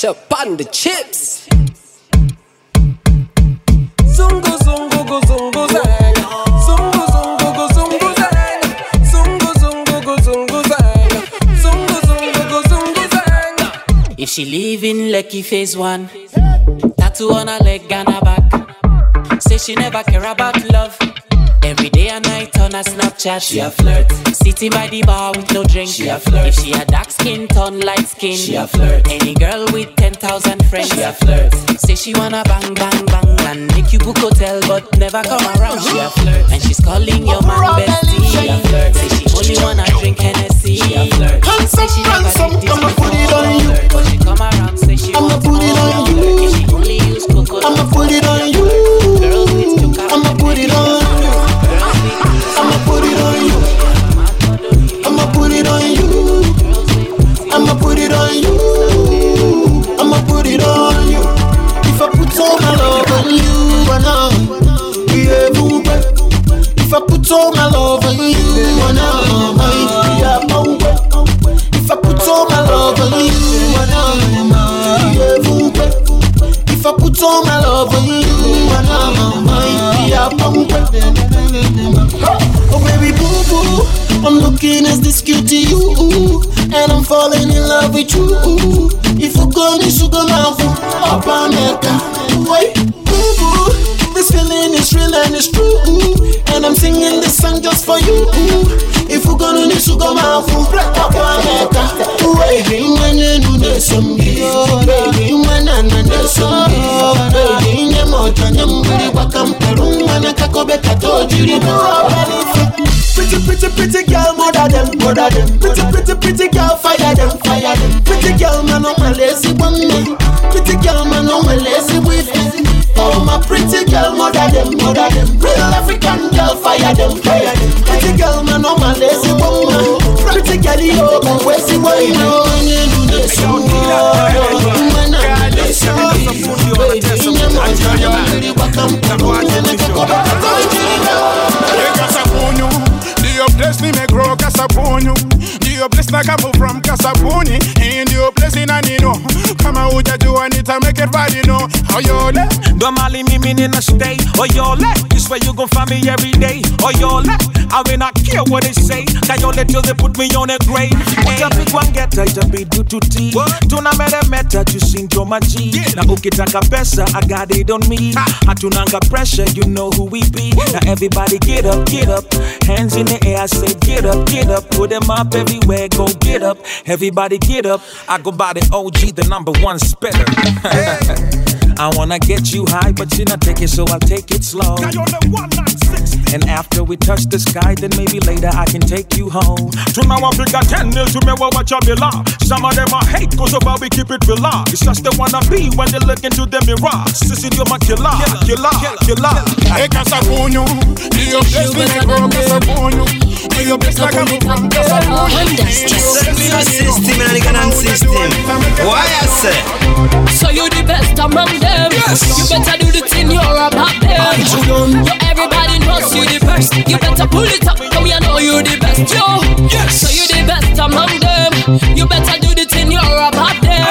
ketchup on the chips. Zungu zungu gu zungu zang. Zungu zungu gu zungu zang. Zungu zungu gu zungu zang. Zungu zungu gu zungu zang. If she live in Lekki phase one, tattoo on her leg and her back. Say she never care about love. Every day night on her Snapchat, she a flirt. Sitting by the bar with no drink, she a flirt. If she a dark skin, turn light skin, she a flirt. Any girl with ten thousand friends, she a flirt. Say she wanna bang bang bang and make you book hotel, but never come around, she a flirt. And she's calling your man bestie, she a flirt. Say she only wanna drink Hennessy, she a flirt. Say she never Handsome, did this I'ma put it on you. but she come around, say she I'ma put it on you. If she only use coconut, I'ma put it on you. girls with I'ma put it on you. Looking as this cute to you, and I'm falling in love with you. If you go to sugar mouth, up on Wait, this feeling is real and it's true, and I'm singing this song just for you. If you go to sugar mouth, up on Wait, when you do this, some baby, when I know this, some baby, nyamoja nyambuli wakamperu mwana kakobe katojiri Pretty, them, mother them. Pretty, pretty, pretty girl, fire them, fire them. Pretty girl, man, I'm a lazy one man. Pretty girl, man, I'm a lazy with Oh, my pretty girl, mother them, mother them. Real African girl, fire them, fire them. Pretty girl, man, I'm a lazy one man. Pretty girl, yo, but where's the way, sabuni hii ndio place inanino kama hujajua nitameke vadino oyole right, you know. Oyole, Normally mimi nina stay Oyole, oh, this where you gon' find me every day. Oh Oyole, I will not care what they say. Kayole till they put me on a grave? Utapigwa ngeta itabidi tuti Tuna meremeta tusinjo maji Na ukitaka pesa I got it on me. Hatunanga pressure you know who we be. Now everybody get up, get up. Hands in the air I say get up, get up. Put them up everywhere, go get up. Everybody get up. I go by the OG, the number one spitter I wanna get you high, but you not take it, so I'll take it slow. And after we touch the sky, then maybe later I can take you home. To now I tunawapiga 10 nil tumewawacha bila some of them are hate cause of how we keep it real it's just they wanna be when they look into the mirror sisi ndio makila kila kila hey Kasapunyu, ndio place nimegrow Kasapunyu, ndio place na come from Kasapuni. System and the Ganon system. Why I say? So you the best among them. You better do the thing you're about them. Yo, everybody knows you the best. You better pull it up, come here, know you the best. Yo, so you the best among them. You better do the thing you're about them.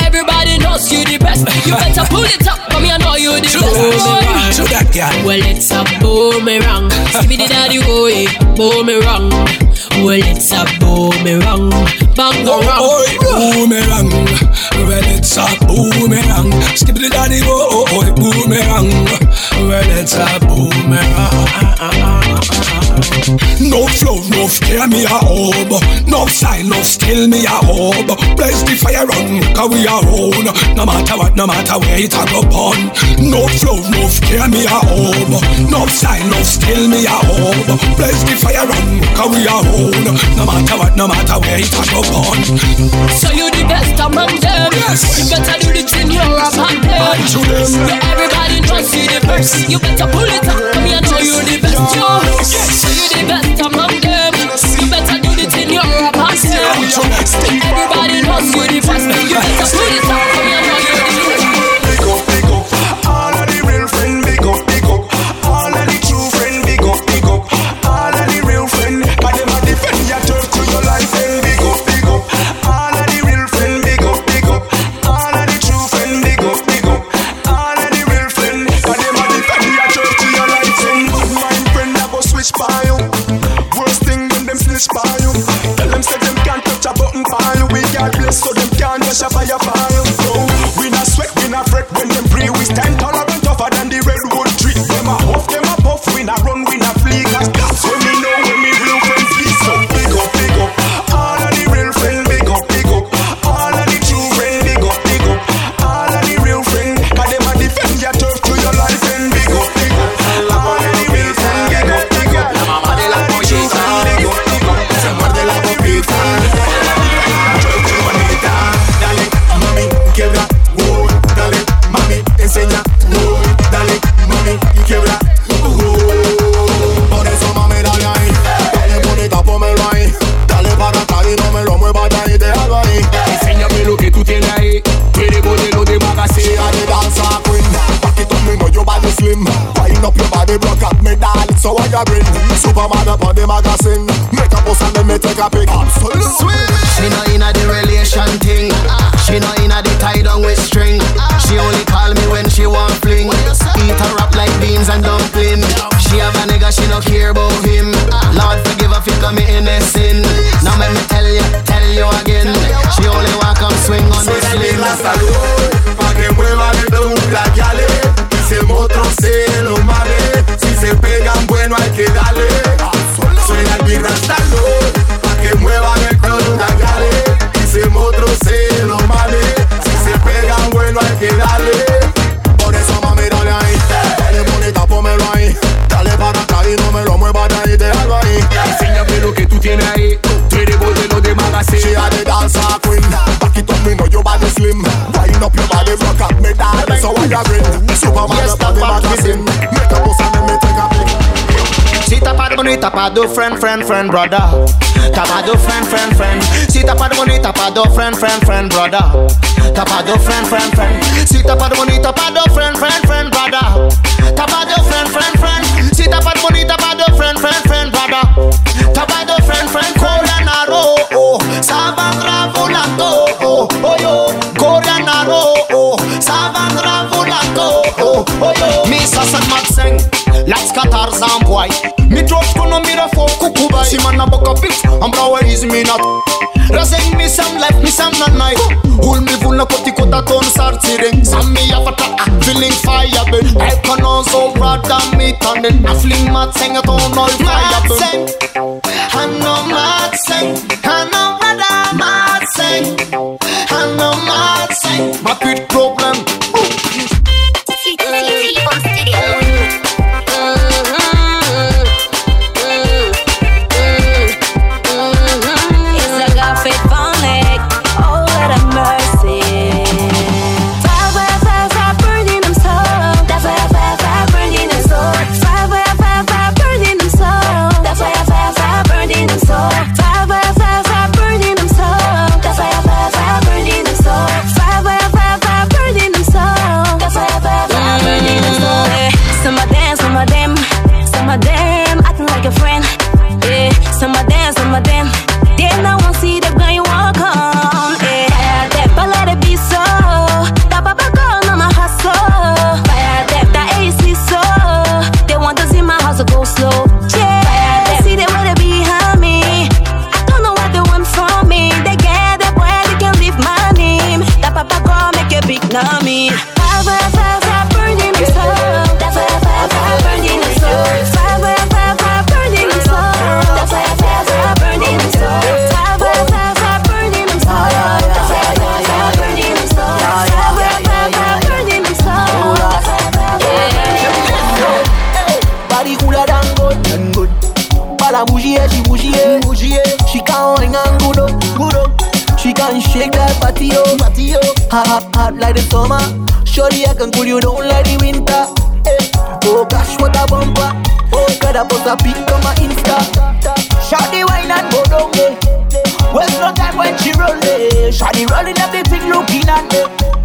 Everybody knows you the best. You better pull it up, come here, know you the best. That, yeah. Well, it's a boomerang. Give me the daddy boy, boomerang. Well, it's a boomerang. Bang. Boomerang, well it's boomerang. The daddy oh, oh, oh, boy, boomerang. Well it's a boomerang. No flow, no scare me a hob. No style, no skill me a hope. Blaze the fire on, cause we are own. No matter what, no matter where it a go on. No flow, no scare me a hope. No style, no skill me a hope. Blaze the fire on, cause we are own. No matter what, no matter where it a go on. So you the best among them. You better do the thing you're about them. Yeah, everybody knows you the best. You better pull it up. Come here, know you the best. Yo, so you the best among them. You better do the thing you're about them. Everybody knows you the best. You better pull it up. Come here, know them a Make a post and then me take a pic. Absolutely Sweet Me not inna the relation thing. money, tapado, friend, friend, friend, brother. Tapado, friend, friend, friend. Si tapado money, tapado, friend, friend, friend, brother. Tapado, friend, friend, friend. Si tapado money, tapado, friend, friend, friend, brother. Tapado, friend, friend, friend. Si tapado money, tapado, friend, friend, friend, brother. Tapado, friend, friend, cola naro, oh. Sabangra volando, oh, oh yo. Cola naro, oh. Sabangra volando, oh, oh yo. Misa San Maxen, las Qatar Zamboy copy En bas ouais ils m'y not. Rasen mi sam life mi sam nanai Hul mi vul na koti kota ton sartire Sam mi a ah, feeling fire burn I can also rather me tanden A fling mad seng a ton all fire burn Mad seng I know mad seng I know rather mad seng I know mad seng Ma pute got a bougie, she bougie, she bougie. She can't ring and good up, good up. She can shake that patio, patio. Hot, hot, hot like the summer. Surely I can cool you down like the winter. Hey. Oh gosh, what a bumper. Oh God, I post a pic on my Insta. Shout the wine and go down there. Waste no time when she roll eh. there. Shout the rolling everything looking at me.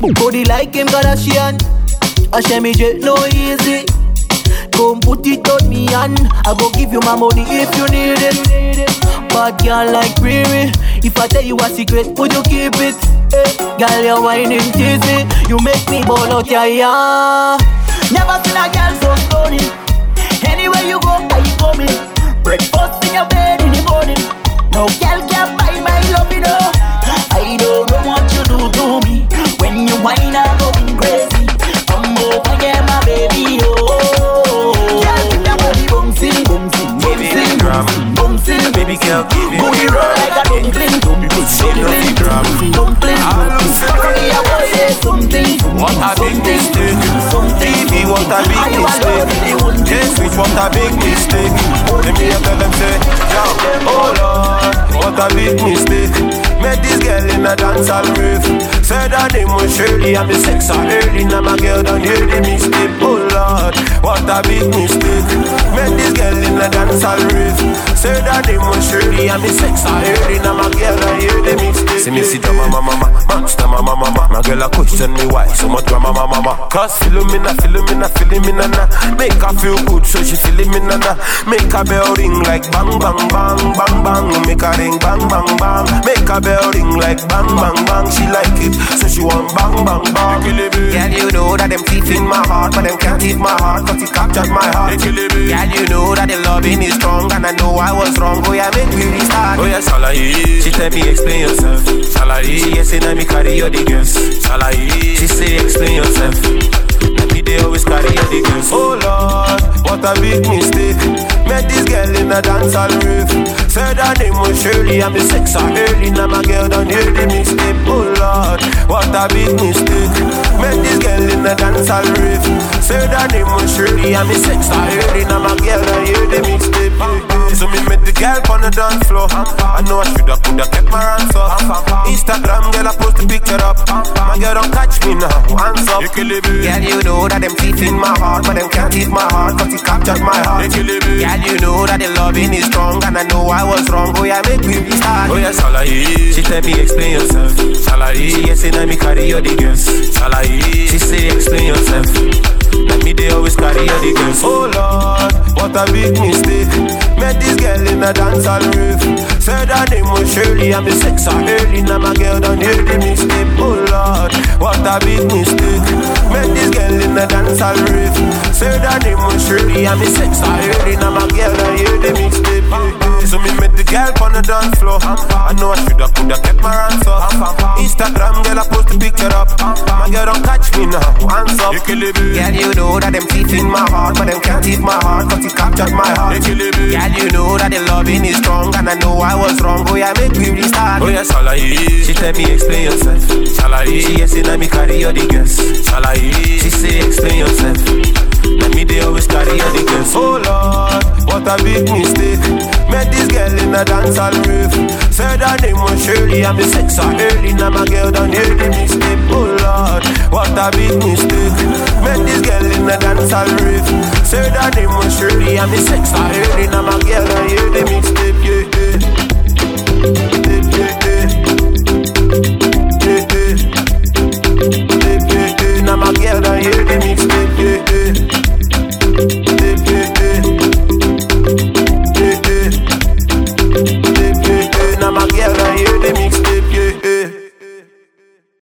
Body like Kim Kardashian. I share me jet no easy. Come put it on me and I go give you my money if you need it. Bad girl like Riri. If I tell you a secret, would you keep it? Hey, girl, you're whining teasy. You make me ball out yeah. Never seen a girl so stunning. Anywhere you go, I coming. Breakfast in your bed in the morning. No girl can buy my love, you know. I don't know what you do to me when you whine, I'm going crazy. Come over, yeah, my baby, oh. Girl, with your body bouncing, bouncing, bouncing, bouncing. Baby girl, give Booty roll like a dumpling, dumpling, dumpling, dumpling, dumpling. Here, boy, say something, What a big mistake. TV, what a big mistake. Yes, what a big mistake. Let me tell them say Yo, oh Lord, what a big mistake. Met this girl in a dancehall rave Said her name was Shirley And me sex early. Now my girl don't hear the mistake. Oh Lord, what a big mistake. Met this girl in a dancehall rave Said her name was Shirley And me sex early. Now my girl don't hear the mistake. See me sit down, mama, mama Monster, mama, mama My girl a question me why So much drama, mama, mama. Cause na feeling me, na. Make her feel good So she Philomena, na Make her bell ring like bang, bang, bang, bang, bang. Make her ring bang, bang, bang. Make her bell ring like bang, bang, bang She like it. So she want bang, bang, bang. Girl, you know that them teeth in my heart But them can't eat my heart Cause it captured my heart. Girl, you know that the loving is strong And I know I was wrong. Oh yeah, make me restart. Oh yeah, Salahi She tell me explain yourself. Salahi Yes, and me carry your the girls. Salahi She say explain yourself. Let me they always carry your the girls. Oh Lord, what a big mistake. Met this girl in a dancehall rave Said her name was Shirley And me sex her early. Now my girl don't hear the mistake Oh Lord, what a big mistake. Met this girl in a dancehall rave. Said her name was Shirley And me sex her early. Now my girl don't hear the mistake. So me met the girl on the dance floor. I know I shoulda coulda kept my hands off Instagram My girl don't catch me now, hands up. Girl you know that them teeth in my heart But them can't eat my heart Cause it captured my heart. Girl you know that the loving is strong And I know I was wrong. Oh yeah make me restart Oh yeah Salahi. She tell me explain yourself. Salahi. Yes and me carry your the girls. Salahi. She say explain yourself. Let me they always carry your the girls. Oh Lord what a big mistake. Met this girl in a dancehall rave Said her name was Shirley. And me sex her early. Now my girl don't hear the mistake. Oh Lord, what a big mistake. Met this girl in a dancehall rave. Said her name was Shirley. And me sex her early. Now my girl don't hear the mistake. So me met the girl on the dance floor. I know I shoulda coulda kept my hands off Instagram girl I post the picture up. My girl don't catch me now, hands up. Girl you know that them teeth in my heart But them can't eat my heart Cause it captured my heart. Girl you know that the loving is strong And I know I was wrong. Oh yeah make me restart. Oh yeah Salahi She tell me explain yourself. Salahi She yes and me carry your the girls. Salahi She say explain yourself. Let me they always carry your the girls. Oh Lord what a big mistake. Met this girl in a dancehall rave Said her name was Shirley And me sex her early. Now my girl don't hear the mistake. Oh Lord what a big mistake. Met this girl in a dancehall rave Said her name was Shirley And me sex her early. Now my girl don't hear the mistake